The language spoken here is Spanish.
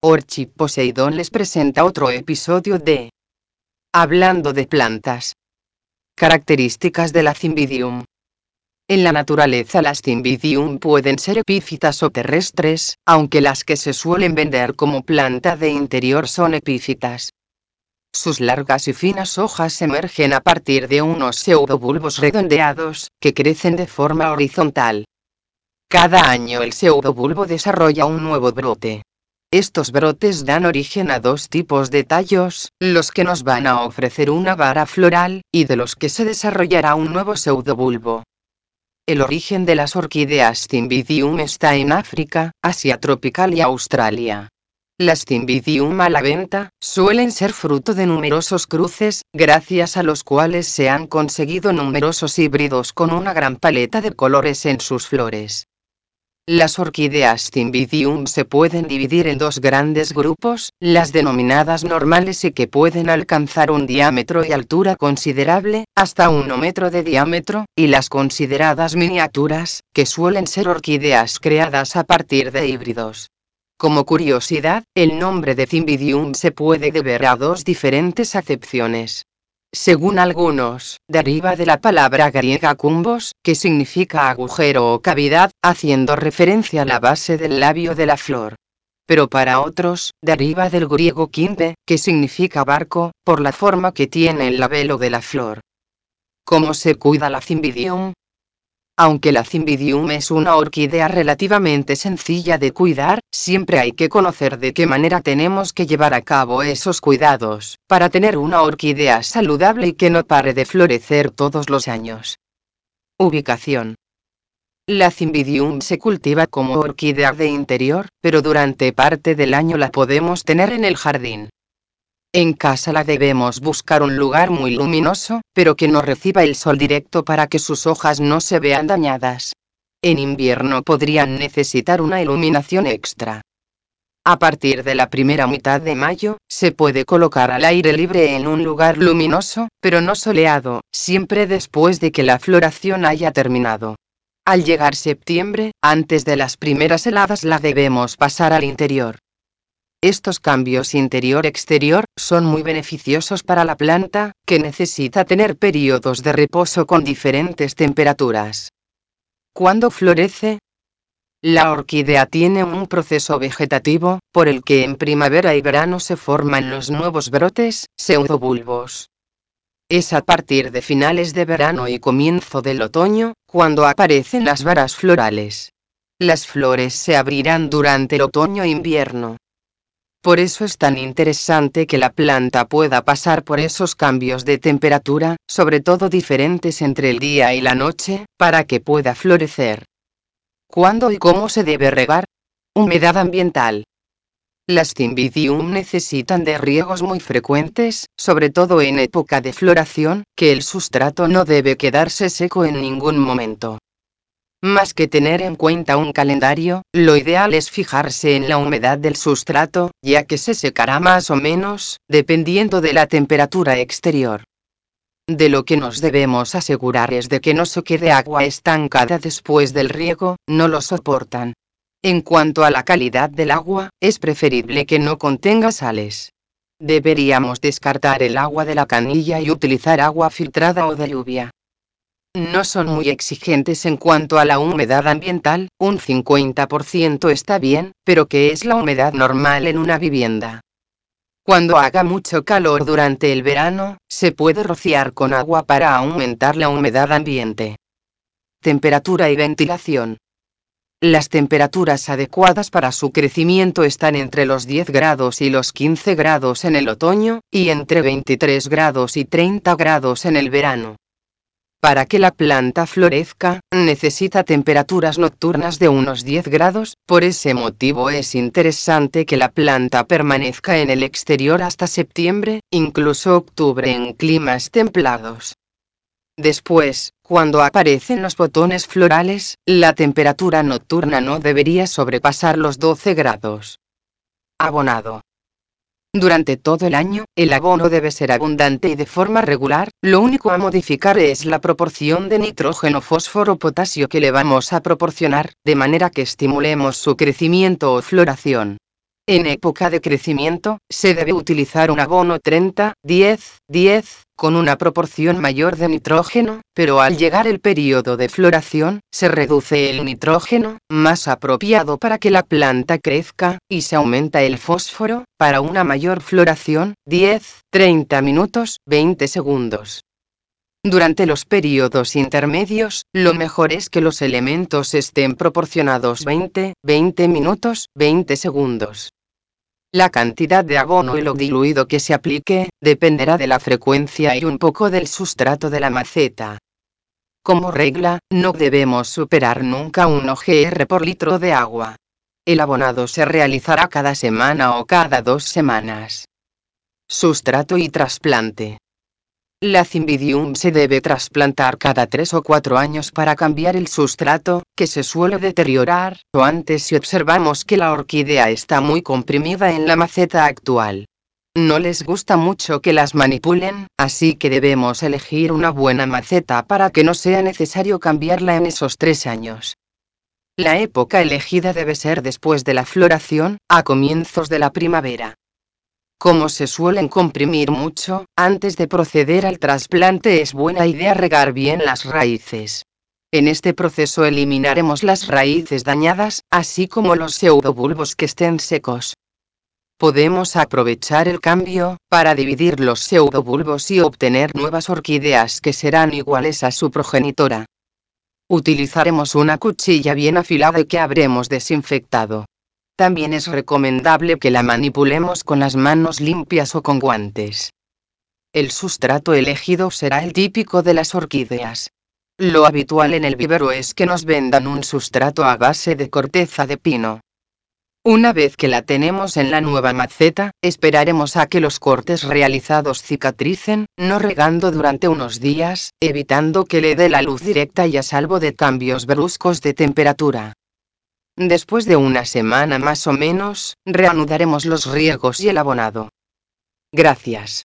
Orchi Poseidón les presenta otro episodio de Hablando de plantas. Características de la Cymbidium. En la naturaleza las Cymbidium pueden ser epífitas o terrestres, aunque las que se suelen vender como planta de interior son epífitas. Sus largas y finas hojas emergen a partir de unos pseudobulbos redondeados, que crecen de forma horizontal. Cada año el pseudobulbo desarrolla un nuevo brote. Estos brotes dan origen a dos tipos de tallos, los que nos van a ofrecer una vara floral, y de los que se desarrollará un nuevo pseudobulbo. El origen de las orquídeas Cymbidium está en África, Asia tropical y Australia. Las Cymbidium a la venta, suelen ser fruto de numerosos cruces, gracias a los cuales se han conseguido numerosos híbridos con una gran paleta de colores en sus flores. Las orquídeas Cymbidium se pueden dividir en dos grandes grupos, las denominadas normales y que pueden alcanzar un diámetro y altura considerable, hasta 1 metro de diámetro, y las consideradas miniaturas, que suelen ser orquídeas creadas a partir de híbridos. Como curiosidad, el nombre de Cymbidium se puede deber a dos diferentes acepciones. Según algunos, deriva de la palabra griega cumbos, que significa agujero o cavidad, haciendo referencia a la base del labio de la flor. Pero para otros, deriva del griego quimbe, que significa barco, por la forma que tiene el labelo de la flor. ¿Cómo se cuida la cymbidium? Aunque la Cymbidium es una orquídea relativamente sencilla de cuidar, siempre hay que conocer de qué manera tenemos que llevar a cabo esos cuidados, para tener una orquídea saludable y que no pare de florecer todos los años. Ubicación. La Cymbidium se cultiva como orquídea de interior, pero durante parte del año la podemos tener en el jardín. En casa la debemos buscar un lugar muy luminoso, pero que no reciba el sol directo para que sus hojas no se vean dañadas. En invierno podrían necesitar una iluminación extra. A partir de la primera mitad de mayo, se puede colocar al aire libre en un lugar luminoso, pero no soleado, siempre después de que la floración haya terminado. Al llegar septiembre, antes de las primeras heladas la debemos pasar al interior. Estos cambios interior-exterior son muy beneficiosos para la planta, que necesita tener periodos de reposo con diferentes temperaturas. ¿Cuándo florece? La orquídea tiene un proceso vegetativo, por el que en primavera y verano se forman los nuevos brotes, pseudobulbos. Es a partir de finales de verano y comienzo del otoño, cuando aparecen las varas florales. Las flores se abrirán durante el otoño-invierno. Por eso es tan interesante que la planta pueda pasar por esos cambios de temperatura, sobre todo diferentes entre el día y la noche, para que pueda florecer. ¿Cuándo y cómo se debe regar? Humedad ambiental. Las Cymbidium necesitan de riegos muy frecuentes, sobre todo en época de floración, que el sustrato no debe quedarse seco en ningún momento. Más que tener en cuenta un calendario, lo ideal es fijarse en la humedad del sustrato, ya que se secará más o menos, dependiendo de la temperatura exterior. De lo que nos debemos asegurar es de que no se quede agua estancada después del riego, no lo soportan. En cuanto a la calidad del agua, es preferible que no contenga sales. Deberíamos descartar el agua de la canilla y utilizar agua filtrada o de lluvia. No son muy exigentes en cuanto a la humedad ambiental, un 50% está bien, pero ¿qué es la humedad normal en una vivienda? Cuando haga mucho calor durante el verano, se puede rociar con agua para aumentar la humedad ambiente. Temperatura y ventilación. Las temperaturas adecuadas para su crecimiento están entre los 10 grados y los 15 grados en el otoño, y entre 23 grados y 30 grados en el verano. Para que la planta florezca, necesita temperaturas nocturnas de unos 10 grados, por ese motivo es interesante que la planta permanezca en el exterior hasta septiembre, incluso octubre en climas templados. Después, cuando aparecen los botones florales, la temperatura nocturna no debería sobrepasar los 12 grados. Abonado. Durante todo el año, el abono debe ser abundante y de forma regular, lo único a modificar es la proporción de nitrógeno, fósforo, potasio que le vamos a proporcionar, de manera que estimulemos su crecimiento o floración. En época de crecimiento, se debe utilizar un abono 30, 10, 10, con una proporción mayor de nitrógeno, pero al llegar el periodo de floración, se reduce el nitrógeno, más apropiado para que la planta crezca, y se aumenta el fósforo, para una mayor floración, 10, 30 minutos, 20 segundos. Durante los periodos intermedios, lo mejor es que los elementos estén proporcionados 20, 20 minutos, 20 segundos. La cantidad de abono y lo diluido que se aplique, dependerá de la frecuencia y un poco del sustrato de la maceta. Como regla, no debemos superar nunca un OGR por litro de agua. El abonado se realizará cada semana o cada dos semanas. Sustrato y trasplante. La Cymbidium se debe trasplantar cada 3 o 4 años para cambiar el sustrato, que se suele deteriorar, o antes si observamos que la orquídea está muy comprimida en la maceta actual. No les gusta mucho que las manipulen, así que debemos elegir una buena maceta para que no sea necesario cambiarla en esos 3 años. La época elegida debe ser después de la floración, a comienzos de la primavera. Como se suelen comprimir mucho, antes de proceder al trasplante es buena idea regar bien las raíces. En este proceso eliminaremos las raíces dañadas, así como los pseudobulbos que estén secos. Podemos aprovechar el cambio, para dividir los pseudobulbos y obtener nuevas orquídeas que serán iguales a su progenitora. Utilizaremos una cuchilla bien afilada que habremos desinfectado. También es recomendable que la manipulemos con las manos limpias o con guantes. El sustrato elegido será el típico de las orquídeas. Lo habitual en el vivero es que nos vendan un sustrato a base de corteza de pino. Una vez que la tenemos en la nueva maceta, esperaremos a que los cortes realizados cicatricen, no regando durante unos días, evitando que le dé la luz directa y a salvo de cambios bruscos de temperatura. Después de una semana más o menos, reanudaremos los riegos y el abonado. Gracias.